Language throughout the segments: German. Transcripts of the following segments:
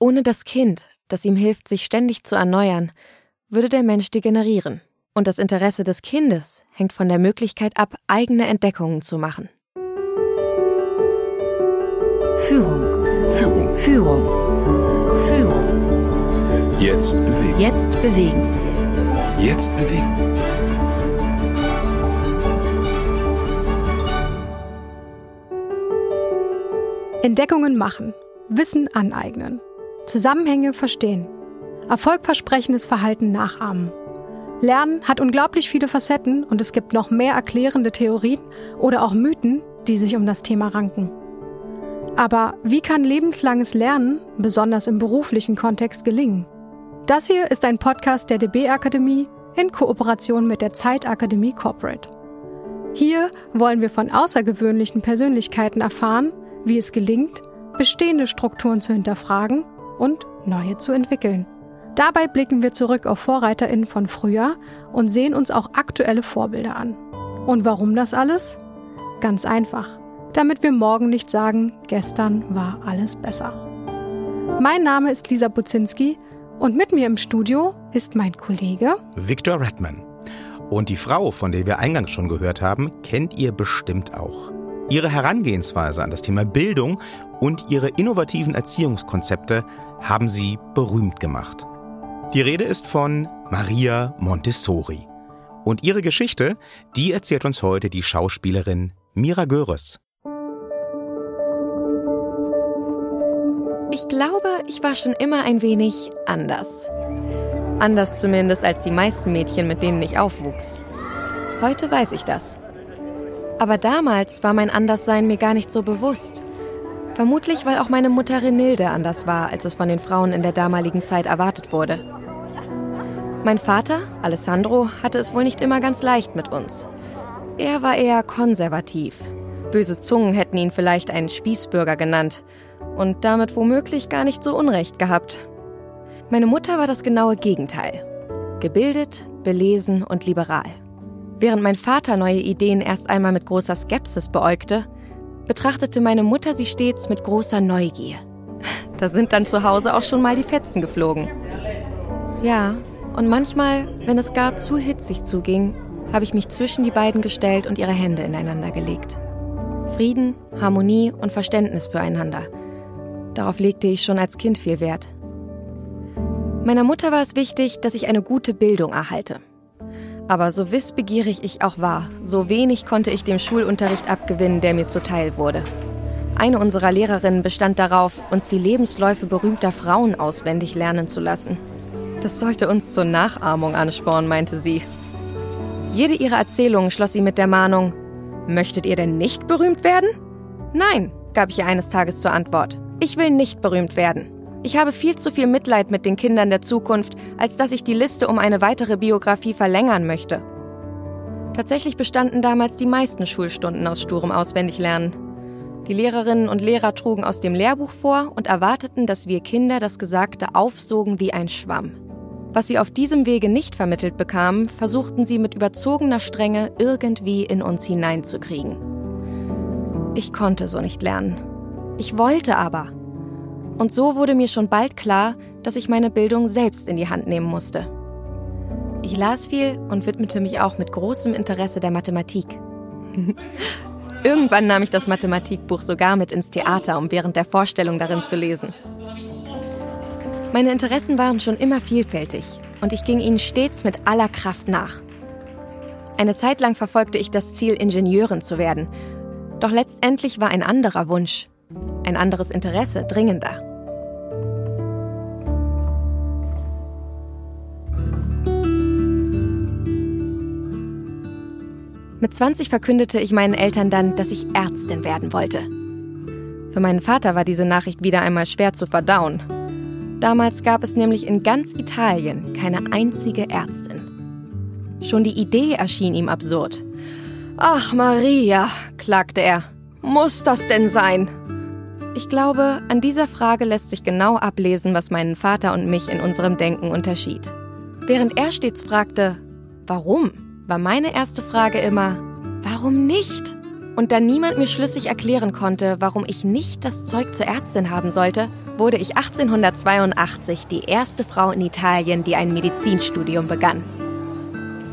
Ohne das Kind, das ihm hilft, sich ständig zu erneuern, würde der Mensch degenerieren. Und das Interesse des Kindes hängt von der Möglichkeit ab, eigene Entdeckungen zu machen. Führung. Führung. Führung. Führung. Jetzt bewegen. Jetzt bewegen. Jetzt bewegen. Entdeckungen machen, Wissen aneignen, Zusammenhänge verstehen, erfolgversprechendes Verhalten nachahmen. Lernen hat unglaublich viele Facetten und es gibt noch mehr erklärende Theorien oder auch Mythen, die sich um das Thema ranken. Aber wie kann lebenslanges Lernen, besonders im beruflichen Kontext, gelingen? Das hier ist ein Podcast der DB Akademie in Kooperation mit der Zeitakademie Corporate. Hier wollen wir von außergewöhnlichen Persönlichkeiten erfahren, wie es gelingt, bestehende Strukturen zu hinterfragen und neue zu entwickeln. Dabei blicken wir zurück auf Vorreiterinnen von früher und sehen uns auch aktuelle Vorbilder an. Und warum das alles? Ganz einfach, damit wir morgen nicht sagen, gestern war alles besser. Mein Name ist Lisa Buzinski und mit mir im Studio ist mein Kollege Victor Redman. Und die Frau, von der wir eingangs schon gehört haben, kennt ihr bestimmt auch. Ihre Herangehensweise an das Thema Bildung und ihre innovativen Erziehungskonzepte haben sie berühmt gemacht. Die Rede ist von Maria Montessori. Und ihre Geschichte, die erzählt uns heute die Schauspielerin Mira Göres. Ich glaube, ich war schon immer ein wenig anders. Anders zumindest als die meisten Mädchen, mit denen ich aufwuchs. Heute weiß ich das. Aber damals war mein Anderssein mir gar nicht so bewusst. Vermutlich, weil auch meine Mutter Renilde anders war, als es von den Frauen in der damaligen Zeit erwartet wurde. Mein Vater, Alessandro, hatte es wohl nicht immer ganz leicht mit uns. Er war eher konservativ. Böse Zungen hätten ihn vielleicht einen Spießbürger genannt und damit womöglich gar nicht so Unrecht gehabt. Meine Mutter war das genaue Gegenteil. Gebildet, belesen und liberal. Während mein Vater neue Ideen erst einmal mit großer Skepsis beäugte, betrachtete meine Mutter sie stets mit großer Neugier. Da sind dann zu Hause auch schon mal die Fetzen geflogen. Ja, und manchmal, wenn es gar zu hitzig zuging, habe ich mich zwischen die beiden gestellt und ihre Hände ineinander gelegt. Frieden, Harmonie und Verständnis füreinander. Darauf legte ich schon als Kind viel Wert. Meiner Mutter war es wichtig, dass ich eine gute Bildung erhalte. Aber so wissbegierig ich auch war, so wenig konnte ich dem Schulunterricht abgewinnen, der mir zuteil wurde. Eine unserer Lehrerinnen bestand darauf, uns die Lebensläufe berühmter Frauen auswendig lernen zu lassen. Das sollte uns zur Nachahmung anspornen, meinte sie. Jede ihrer Erzählungen schloss sie mit der Mahnung, Möchtet ihr denn nicht berühmt werden? Nein, gab ich ihr eines Tages zur Antwort. Ich will nicht berühmt werden. Ich habe viel zu viel Mitleid mit den Kindern der Zukunft, als dass ich die Liste um eine weitere Biografie verlängern möchte. Tatsächlich bestanden damals die meisten Schulstunden aus sturem Auswendiglernen. Die Lehrerinnen und Lehrer trugen aus dem Lehrbuch vor und erwarteten, dass wir Kinder das Gesagte aufsogen wie ein Schwamm. Was sie auf diesem Wege nicht vermittelt bekamen, versuchten sie mit überzogener Strenge irgendwie in uns hineinzukriegen. Ich konnte so nicht lernen. Ich wollte aber. Und so wurde mir schon bald klar, dass ich meine Bildung selbst in die Hand nehmen musste. Ich las viel und widmete mich auch mit großem Interesse der Mathematik. Irgendwann nahm ich das Mathematikbuch sogar mit ins Theater, um während der Vorstellung darin zu lesen. Meine Interessen waren schon immer vielfältig und ich ging ihnen stets mit aller Kraft nach. Eine Zeit lang verfolgte ich das Ziel, Ingenieurin zu werden. Doch letztendlich war ein anderer Wunsch, ein anderes Interesse dringender. Mit 20 verkündete ich meinen Eltern dann, dass ich Ärztin werden wollte. Für meinen Vater war diese Nachricht wieder einmal schwer zu verdauen. Damals gab es nämlich in ganz Italien keine einzige Ärztin. Schon die Idee erschien ihm absurd. Ach Maria, klagte er, muss das denn sein? Ich glaube, an dieser Frage lässt sich genau ablesen, was meinen Vater und mich in unserem Denken unterschied. Während er stets fragte, warum? War meine erste Frage immer, warum nicht? Und da niemand mir schlüssig erklären konnte, warum ich nicht das Zeug zur Ärztin haben sollte, wurde ich 1882 die erste Frau in Italien, die ein Medizinstudium begann.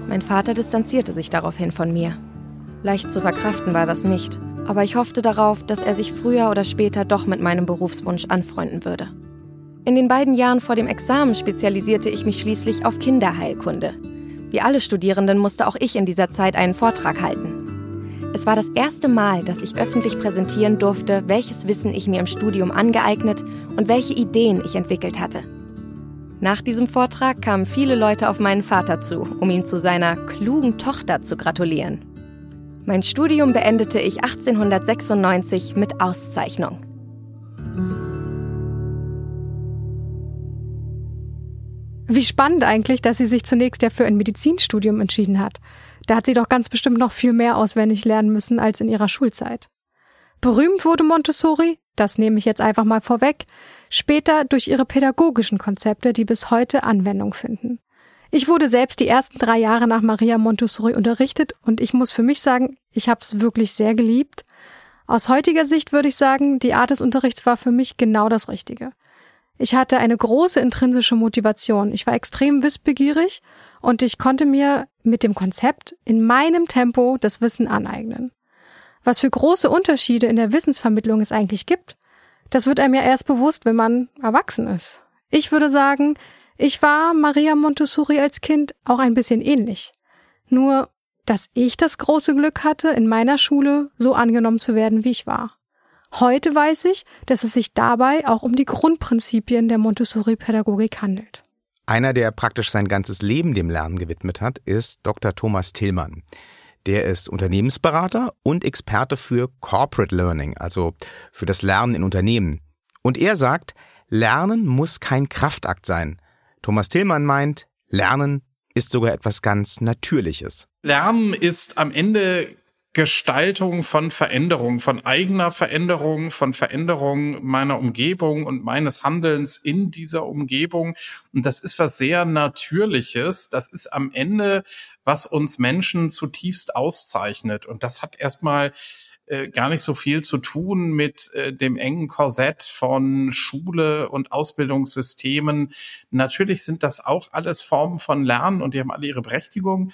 Mein Vater distanzierte sich daraufhin von mir. Leicht zu verkraften war das nicht, aber ich hoffte darauf, dass er sich früher oder später doch mit meinem Berufswunsch anfreunden würde. In den beiden Jahren vor dem Examen spezialisierte ich mich schließlich auf Kinderheilkunde. Wie alle Studierenden musste auch ich in dieser Zeit einen Vortrag halten. Es war das erste Mal, dass ich öffentlich präsentieren durfte, welches Wissen ich mir im Studium angeeignet und welche Ideen ich entwickelt hatte. Nach diesem Vortrag kamen viele Leute auf meinen Vater zu, um ihm zu seiner klugen Tochter zu gratulieren. Mein Studium beendete ich 1896 mit Auszeichnung. Wie spannend eigentlich, dass sie sich zunächst ja für ein Medizinstudium entschieden hat. Da hat sie doch ganz bestimmt noch viel mehr auswendig lernen müssen als in ihrer Schulzeit. Berühmt wurde Montessori, das nehme ich jetzt einfach mal vorweg, später durch ihre pädagogischen Konzepte, die bis heute Anwendung finden. Ich wurde selbst die ersten drei Jahre nach Maria Montessori unterrichtet und ich muss für mich sagen, ich habe es wirklich sehr geliebt. Aus heutiger Sicht würde ich sagen, die Art des Unterrichts war für mich genau das Richtige. Ich hatte eine große intrinsische Motivation. Ich war extrem wissbegierig und ich konnte mir mit dem Konzept in meinem Tempo das Wissen aneignen. Was für große Unterschiede in der Wissensvermittlung es eigentlich gibt, das wird einem ja erst bewusst, wenn man erwachsen ist. Ich würde sagen, ich war Maria Montessori als Kind auch ein bisschen ähnlich. Nur, dass ich das große Glück hatte, in meiner Schule so angenommen zu werden, wie ich war. Heute weiß ich, dass es sich dabei auch um die Grundprinzipien der Montessori-Pädagogik handelt. Einer, der praktisch sein ganzes Leben dem Lernen gewidmet hat, ist Dr. Thomas Tillmann. Der ist Unternehmensberater und Experte für Corporate Learning, also für das Lernen in Unternehmen. Und er sagt, Lernen muss kein Kraftakt sein. Thomas Tillmann meint, Lernen ist sogar etwas ganz Natürliches. Lernen ist am Ende Gestaltung von Veränderung, von eigener Veränderung, von Veränderung meiner Umgebung und meines Handelns in dieser Umgebung. Und das ist was sehr Natürliches. Das ist am Ende, was uns Menschen zutiefst auszeichnet. Und das hat erstmal äh, gar nicht so viel zu tun mit äh, dem engen Korsett von Schule und Ausbildungssystemen. Natürlich sind das auch alles Formen von Lernen und die haben alle ihre Berechtigung.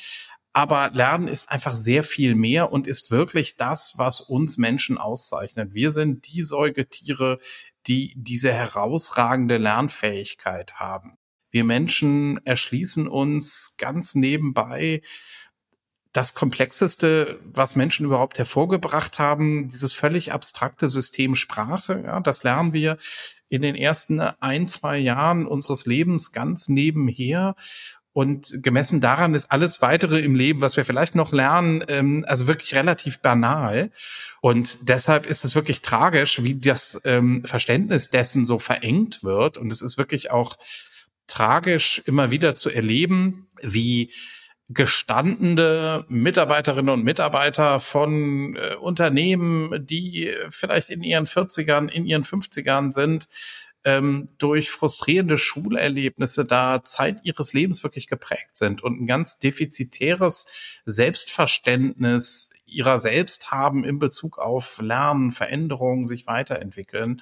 Aber Lernen ist einfach sehr viel mehr und ist wirklich das, was uns Menschen auszeichnet. Wir sind die Säugetiere, die diese herausragende Lernfähigkeit haben. Wir Menschen erschließen uns ganz nebenbei das Komplexeste, was Menschen überhaupt hervorgebracht haben, dieses völlig abstrakte System Sprache, ja, das lernen wir in den ersten ein, zwei Jahren unseres Lebens ganz nebenher. Und gemessen daran ist alles weitere im Leben, was wir vielleicht noch lernen, ähm, also wirklich relativ banal. Und deshalb ist es wirklich tragisch, wie das ähm, Verständnis dessen so verengt wird. Und es ist wirklich auch tragisch, immer wieder zu erleben, wie gestandene Mitarbeiterinnen und Mitarbeiter von äh, Unternehmen, die vielleicht in ihren 40ern, in ihren 50ern sind, ähm, durch frustrierende Schulerlebnisse da Zeit ihres Lebens wirklich geprägt sind und ein ganz defizitäres Selbstverständnis ihrer selbst haben in Bezug auf Lernen, Veränderungen, sich weiterentwickeln.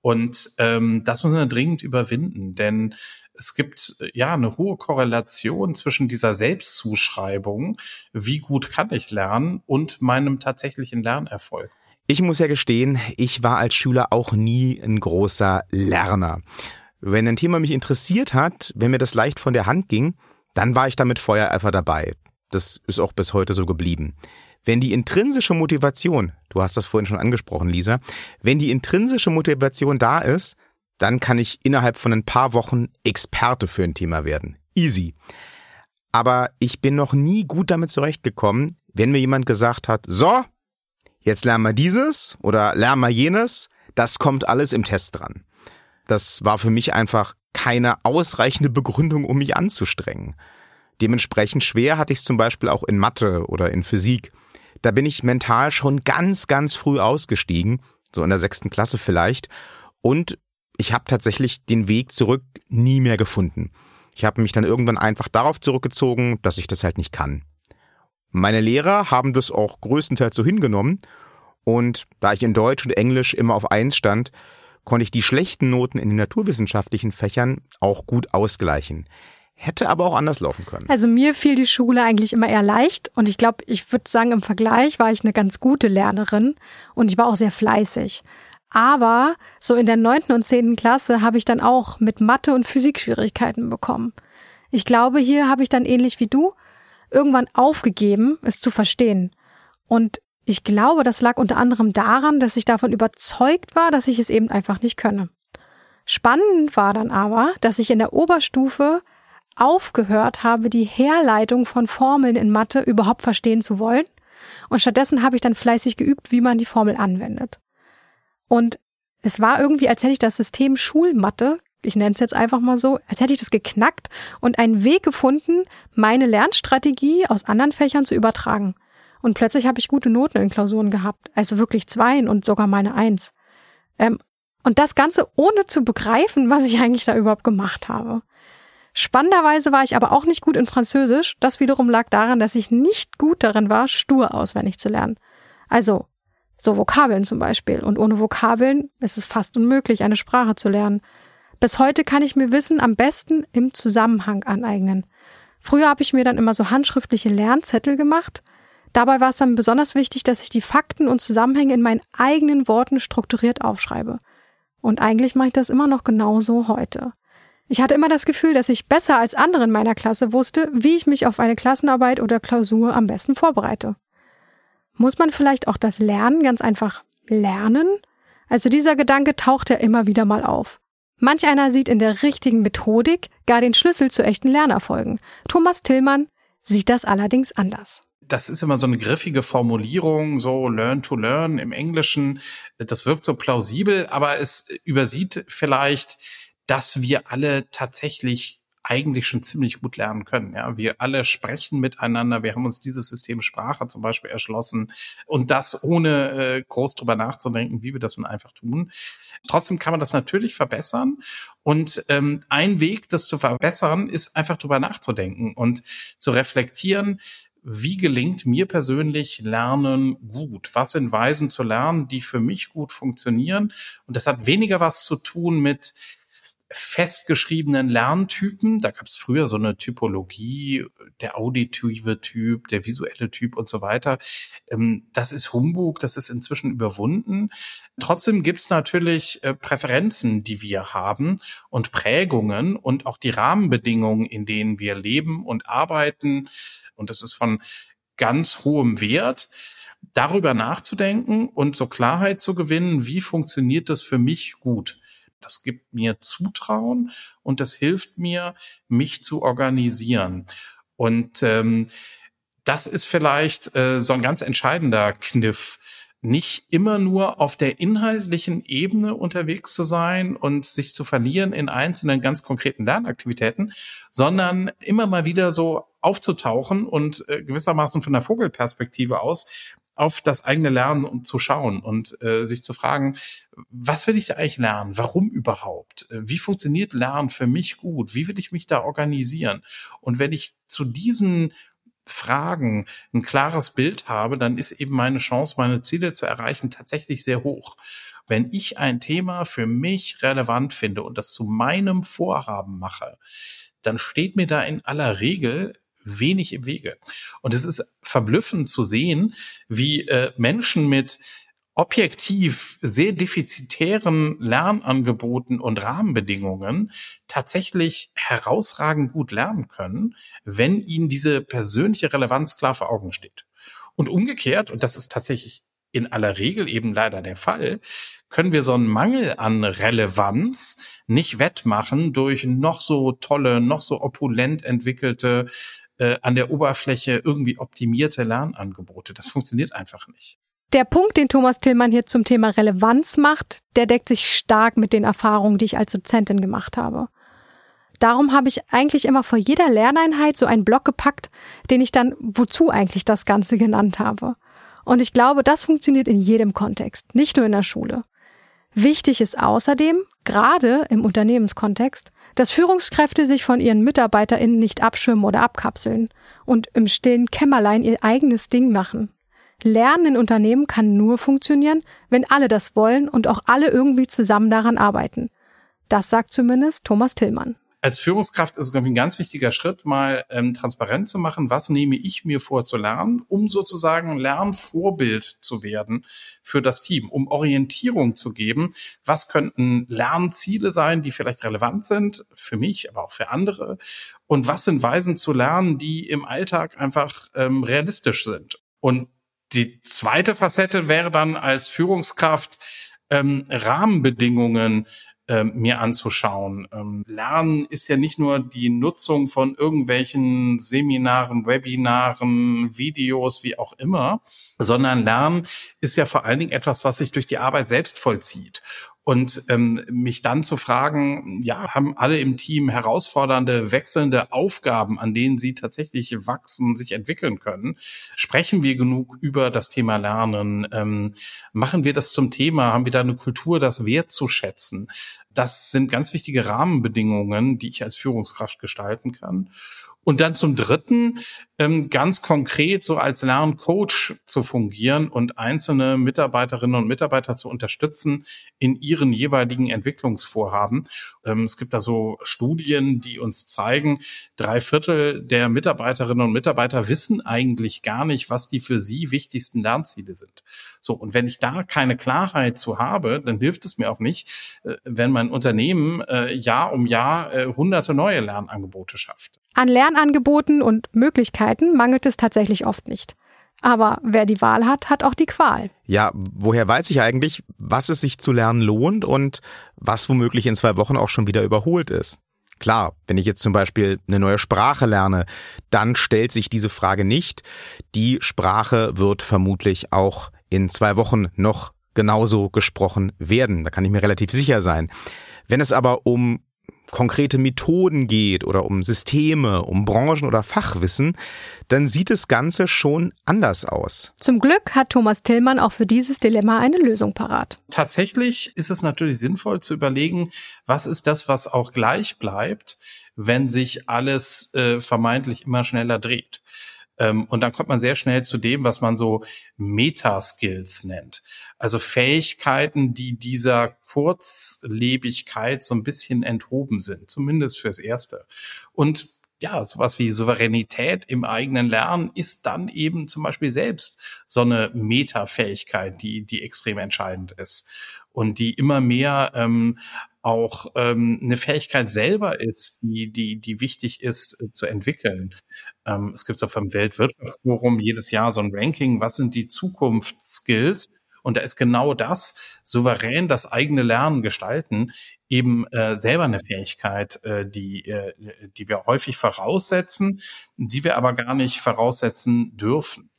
Und ähm, das muss man dringend überwinden, denn es gibt ja eine hohe Korrelation zwischen dieser Selbstzuschreibung, wie gut kann ich lernen, und meinem tatsächlichen Lernerfolg. Ich muss ja gestehen, ich war als Schüler auch nie ein großer Lerner. Wenn ein Thema mich interessiert hat, wenn mir das leicht von der Hand ging, dann war ich damit Feuereifer dabei. Das ist auch bis heute so geblieben. Wenn die intrinsische Motivation, du hast das vorhin schon angesprochen, Lisa, wenn die intrinsische Motivation da ist, dann kann ich innerhalb von ein paar Wochen Experte für ein Thema werden. Easy. Aber ich bin noch nie gut damit zurechtgekommen, wenn mir jemand gesagt hat, so, jetzt lernen wir dieses oder lernen wir jenes, das kommt alles im Test dran. Das war für mich einfach keine ausreichende Begründung, um mich anzustrengen. Dementsprechend schwer hatte ich es zum Beispiel auch in Mathe oder in Physik. Da bin ich mental schon ganz, ganz früh ausgestiegen, so in der sechsten Klasse vielleicht, und ich habe tatsächlich den Weg zurück nie mehr gefunden. Ich habe mich dann irgendwann einfach darauf zurückgezogen, dass ich das halt nicht kann. Meine Lehrer haben das auch größtenteils so hingenommen und da ich in Deutsch und Englisch immer auf eins stand, konnte ich die schlechten Noten in den naturwissenschaftlichen Fächern auch gut ausgleichen. Hätte aber auch anders laufen können. Also mir fiel die Schule eigentlich immer eher leicht und ich glaube, ich würde sagen, im Vergleich war ich eine ganz gute Lernerin und ich war auch sehr fleißig. Aber so in der neunten und zehnten Klasse habe ich dann auch mit Mathe und Physik Schwierigkeiten bekommen. Ich glaube, hier habe ich dann ähnlich wie du irgendwann aufgegeben, es zu verstehen. Und ich glaube, das lag unter anderem daran, dass ich davon überzeugt war, dass ich es eben einfach nicht könne. Spannend war dann aber, dass ich in der Oberstufe aufgehört habe, die Herleitung von Formeln in Mathe überhaupt verstehen zu wollen. Und stattdessen habe ich dann fleißig geübt, wie man die Formel anwendet. Und es war irgendwie, als hätte ich das System Schulmathe, ich nenne es jetzt einfach mal so, als hätte ich das geknackt und einen Weg gefunden, meine Lernstrategie aus anderen Fächern zu übertragen. Und plötzlich habe ich gute Noten in Klausuren gehabt, also wirklich Zweien und sogar meine Eins. Ähm, und das Ganze ohne zu begreifen, was ich eigentlich da überhaupt gemacht habe. Spannenderweise war ich aber auch nicht gut in Französisch. Das wiederum lag daran, dass ich nicht gut darin war, stur auswendig zu lernen. Also, so Vokabeln zum Beispiel. Und ohne Vokabeln ist es fast unmöglich, eine Sprache zu lernen. Bis heute kann ich mir Wissen am besten im Zusammenhang aneignen. Früher habe ich mir dann immer so handschriftliche Lernzettel gemacht. Dabei war es dann besonders wichtig, dass ich die Fakten und Zusammenhänge in meinen eigenen Worten strukturiert aufschreibe. Und eigentlich mache ich das immer noch genauso heute. Ich hatte immer das Gefühl, dass ich besser als andere in meiner Klasse wusste, wie ich mich auf eine Klassenarbeit oder Klausur am besten vorbereite. Muss man vielleicht auch das Lernen ganz einfach lernen? Also dieser Gedanke taucht ja immer wieder mal auf. Manch einer sieht in der richtigen Methodik gar den Schlüssel zu echten Lernerfolgen. Thomas Tillmann sieht das allerdings anders. Das ist immer so eine griffige Formulierung, so learn to learn im Englischen. Das wirkt so plausibel, aber es übersieht vielleicht dass wir alle tatsächlich eigentlich schon ziemlich gut lernen können. Ja, wir alle sprechen miteinander. Wir haben uns dieses System Sprache zum Beispiel erschlossen und das ohne äh, groß drüber nachzudenken, wie wir das nun einfach tun. Trotzdem kann man das natürlich verbessern und ähm, ein Weg, das zu verbessern, ist einfach drüber nachzudenken und zu reflektieren. Wie gelingt mir persönlich Lernen gut? Was sind Weisen zu lernen, die für mich gut funktionieren? Und das hat weniger was zu tun mit festgeschriebenen Lerntypen. Da gab es früher so eine Typologie, der auditive Typ, der visuelle Typ und so weiter. Ähm, das ist Humbug, das ist inzwischen überwunden. Trotzdem gibt es natürlich äh, Präferenzen, die wir haben und Prägungen und auch die Rahmenbedingungen, in denen wir leben und arbeiten. Und das ist von ganz hohem Wert darüber nachzudenken und so Klarheit zu gewinnen, wie funktioniert das für mich gut. Das gibt mir Zutrauen und das hilft mir, mich zu organisieren. Und ähm, das ist vielleicht äh, so ein ganz entscheidender Kniff, nicht immer nur auf der inhaltlichen Ebene unterwegs zu sein und sich zu verlieren in einzelnen ganz konkreten Lernaktivitäten, sondern immer mal wieder so aufzutauchen und äh, gewissermaßen von der Vogelperspektive aus auf das eigene Lernen und zu schauen und äh, sich zu fragen, was will ich da eigentlich lernen? Warum überhaupt? Äh, wie funktioniert Lernen für mich gut? Wie will ich mich da organisieren? Und wenn ich zu diesen Fragen ein klares Bild habe, dann ist eben meine Chance, meine Ziele zu erreichen, tatsächlich sehr hoch. Wenn ich ein Thema für mich relevant finde und das zu meinem Vorhaben mache, dann steht mir da in aller Regel wenig im Wege. Und es ist verblüffend zu sehen, wie äh, Menschen mit objektiv sehr defizitären Lernangeboten und Rahmenbedingungen tatsächlich herausragend gut lernen können, wenn ihnen diese persönliche Relevanz klar vor Augen steht. Und umgekehrt, und das ist tatsächlich in aller Regel eben leider der Fall, können wir so einen Mangel an Relevanz nicht wettmachen durch noch so tolle, noch so opulent entwickelte äh, an der Oberfläche irgendwie optimierte Lernangebote. Das funktioniert einfach nicht. Der Punkt, den Thomas Tillmann hier zum Thema Relevanz macht, der deckt sich stark mit den Erfahrungen, die ich als Dozentin gemacht habe. Darum habe ich eigentlich immer vor jeder Lerneinheit so einen Block gepackt, den ich dann wozu eigentlich das Ganze genannt habe. Und ich glaube, das funktioniert in jedem Kontext, nicht nur in der Schule. Wichtig ist außerdem, gerade im Unternehmenskontext, dass Führungskräfte sich von ihren MitarbeiterInnen nicht abschirmen oder abkapseln und im stillen Kämmerlein ihr eigenes Ding machen. Lernen in Unternehmen kann nur funktionieren, wenn alle das wollen und auch alle irgendwie zusammen daran arbeiten. Das sagt zumindest Thomas Tillmann als Führungskraft ist es, glaube ein ganz wichtiger Schritt, mal ähm, transparent zu machen, was nehme ich mir vor zu lernen, um sozusagen Lernvorbild zu werden für das Team, um Orientierung zu geben. Was könnten Lernziele sein, die vielleicht relevant sind für mich, aber auch für andere? Und was sind Weisen zu lernen, die im Alltag einfach ähm, realistisch sind? Und die zweite Facette wäre dann als Führungskraft ähm, Rahmenbedingungen ähm, mir anzuschauen. Ähm, Lernen ist ja nicht nur die Nutzung von irgendwelchen Seminaren, Webinaren, Videos, wie auch immer, sondern Lernen ist ja vor allen Dingen etwas, was sich durch die Arbeit selbst vollzieht. Und ähm, mich dann zu fragen, ja, haben alle im Team herausfordernde, wechselnde Aufgaben, an denen sie tatsächlich wachsen, sich entwickeln können? Sprechen wir genug über das Thema Lernen? Ähm, machen wir das zum Thema? Haben wir da eine Kultur, das wertzuschätzen? Das sind ganz wichtige Rahmenbedingungen, die ich als Führungskraft gestalten kann. Und dann zum Dritten, ähm, ganz konkret so als Lerncoach zu fungieren und einzelne Mitarbeiterinnen und Mitarbeiter zu unterstützen in ihren jeweiligen Entwicklungsvorhaben. Ähm, es gibt da so Studien, die uns zeigen, drei Viertel der Mitarbeiterinnen und Mitarbeiter wissen eigentlich gar nicht, was die für sie wichtigsten Lernziele sind. So, und wenn ich da keine Klarheit zu habe, dann hilft es mir auch nicht, äh, wenn mein Unternehmen äh, Jahr um Jahr äh, hunderte neue Lernangebote schafft. An Lernangeboten und Möglichkeiten mangelt es tatsächlich oft nicht. Aber wer die Wahl hat, hat auch die Qual. Ja, woher weiß ich eigentlich, was es sich zu lernen lohnt und was womöglich in zwei Wochen auch schon wieder überholt ist? Klar, wenn ich jetzt zum Beispiel eine neue Sprache lerne, dann stellt sich diese Frage nicht. Die Sprache wird vermutlich auch in zwei Wochen noch genauso gesprochen werden. Da kann ich mir relativ sicher sein. Wenn es aber um konkrete Methoden geht oder um Systeme, um Branchen oder Fachwissen, dann sieht das Ganze schon anders aus. Zum Glück hat Thomas Tillmann auch für dieses Dilemma eine Lösung parat. Tatsächlich ist es natürlich sinnvoll zu überlegen, was ist das, was auch gleich bleibt, wenn sich alles äh, vermeintlich immer schneller dreht. Ähm, und dann kommt man sehr schnell zu dem, was man so Meta-Skills nennt. Also Fähigkeiten, die dieser Kurzlebigkeit so ein bisschen enthoben sind, zumindest fürs Erste. Und ja, sowas wie Souveränität im eigenen Lernen ist dann eben zum Beispiel selbst so eine Meta-Fähigkeit, die, die extrem entscheidend ist und die immer mehr ähm, auch ähm, eine Fähigkeit selber ist, die, die, die wichtig ist äh, zu entwickeln. Ähm, es gibt so vom Weltwirtschaftsforum jedes Jahr so ein Ranking, was sind die Zukunftsskills? Und da ist genau das, souverän das eigene Lernen gestalten, eben äh, selber eine Fähigkeit, äh, die, äh, die wir häufig voraussetzen, die wir aber gar nicht voraussetzen dürfen.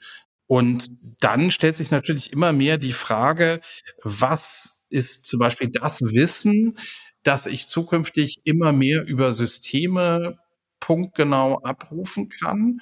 Und dann stellt sich natürlich immer mehr die Frage, was ist zum Beispiel das Wissen, dass ich zukünftig immer mehr über Systeme punktgenau abrufen kann,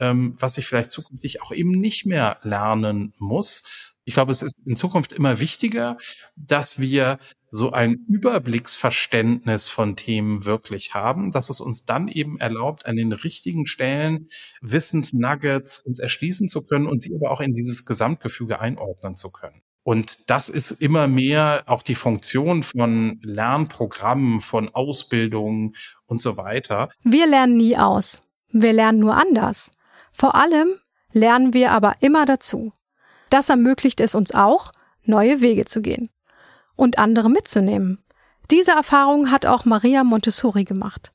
ähm, was ich vielleicht zukünftig auch eben nicht mehr lernen muss. Ich glaube, es ist in Zukunft immer wichtiger, dass wir so ein Überblicksverständnis von Themen wirklich haben, dass es uns dann eben erlaubt, an den richtigen Stellen Wissensnuggets uns erschließen zu können und sie aber auch in dieses Gesamtgefüge einordnen zu können. Und das ist immer mehr auch die Funktion von Lernprogrammen, von Ausbildungen und so weiter. Wir lernen nie aus. Wir lernen nur anders. Vor allem lernen wir aber immer dazu. Das ermöglicht es uns auch, neue Wege zu gehen und andere mitzunehmen. Diese Erfahrung hat auch Maria Montessori gemacht.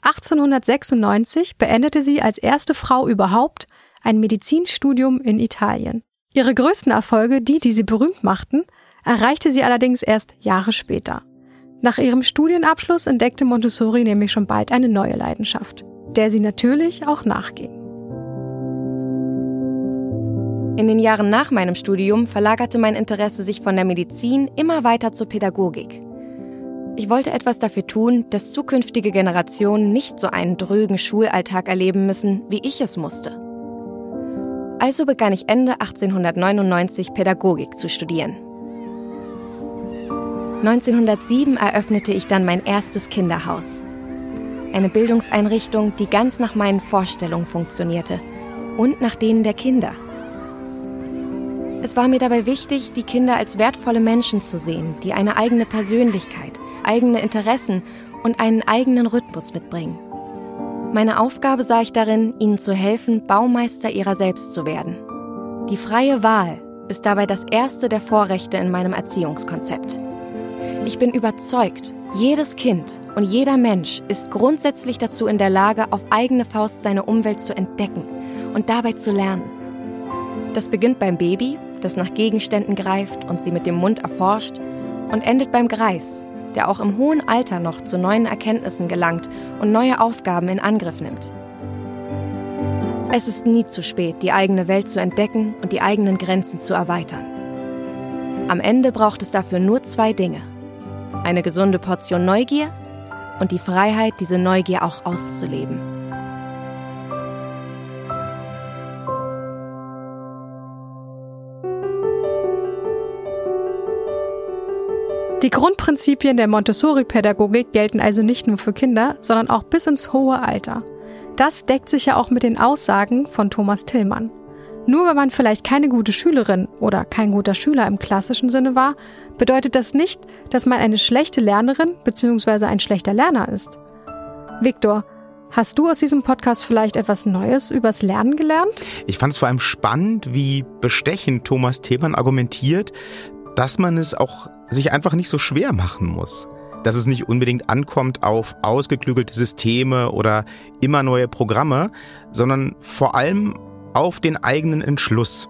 1896 beendete sie als erste Frau überhaupt ein Medizinstudium in Italien. Ihre größten Erfolge, die, die sie berühmt machten, erreichte sie allerdings erst Jahre später. Nach ihrem Studienabschluss entdeckte Montessori nämlich schon bald eine neue Leidenschaft, der sie natürlich auch nachging. In den Jahren nach meinem Studium verlagerte mein Interesse sich von der Medizin immer weiter zur Pädagogik. Ich wollte etwas dafür tun, dass zukünftige Generationen nicht so einen drögen Schulalltag erleben müssen, wie ich es musste. Also begann ich Ende 1899 Pädagogik zu studieren. 1907 eröffnete ich dann mein erstes Kinderhaus. Eine Bildungseinrichtung, die ganz nach meinen Vorstellungen funktionierte und nach denen der Kinder. Es war mir dabei wichtig, die Kinder als wertvolle Menschen zu sehen, die eine eigene Persönlichkeit, eigene Interessen und einen eigenen Rhythmus mitbringen. Meine Aufgabe sah ich darin, ihnen zu helfen, Baumeister ihrer selbst zu werden. Die freie Wahl ist dabei das erste der Vorrechte in meinem Erziehungskonzept. Ich bin überzeugt, jedes Kind und jeder Mensch ist grundsätzlich dazu in der Lage, auf eigene Faust seine Umwelt zu entdecken und dabei zu lernen. Das beginnt beim Baby, das nach Gegenständen greift und sie mit dem Mund erforscht, und endet beim Greis, der auch im hohen Alter noch zu neuen Erkenntnissen gelangt und neue Aufgaben in Angriff nimmt. Es ist nie zu spät, die eigene Welt zu entdecken und die eigenen Grenzen zu erweitern. Am Ende braucht es dafür nur zwei Dinge. Eine gesunde Portion Neugier und die Freiheit, diese Neugier auch auszuleben. Die Grundprinzipien der Montessori-Pädagogik gelten also nicht nur für Kinder, sondern auch bis ins hohe Alter. Das deckt sich ja auch mit den Aussagen von Thomas Tillmann. Nur weil man vielleicht keine gute Schülerin oder kein guter Schüler im klassischen Sinne war, bedeutet das nicht, dass man eine schlechte Lernerin bzw. ein schlechter Lerner ist. Viktor, Hast du aus diesem Podcast vielleicht etwas Neues übers Lernen gelernt? Ich fand es vor allem spannend, wie bestechend Thomas Tillmann argumentiert, dass man es auch sich einfach nicht so schwer machen muss dass es nicht unbedingt ankommt auf ausgeklügelte Systeme oder immer neue Programme, sondern vor allem auf den eigenen Entschluss.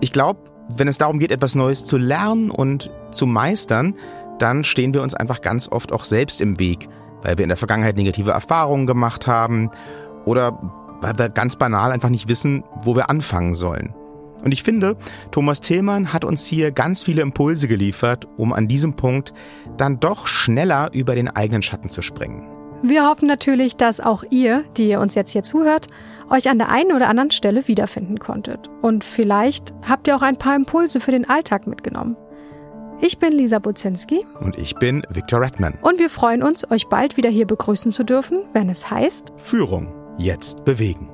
Ich glaube, wenn es darum geht, etwas Neues zu lernen und zu meistern, dann stehen wir uns einfach ganz oft auch selbst im Weg, weil wir in der Vergangenheit negative Erfahrungen gemacht haben oder weil wir ganz banal einfach nicht wissen, wo wir anfangen sollen. Und ich finde, Thomas Tillmann hat uns hier ganz viele Impulse geliefert, um an diesem Punkt dann doch schneller über den eigenen Schatten zu springen. Wir hoffen natürlich, dass auch ihr, die ihr uns jetzt hier zuhört, euch an der einen oder anderen Stelle wiederfinden konntet. Und vielleicht habt ihr auch ein paar Impulse für den Alltag mitgenommen. Ich bin Lisa Buzinski. Und ich bin Victor Redman. Und wir freuen uns, euch bald wieder hier begrüßen zu dürfen, wenn es heißt Führung jetzt bewegen.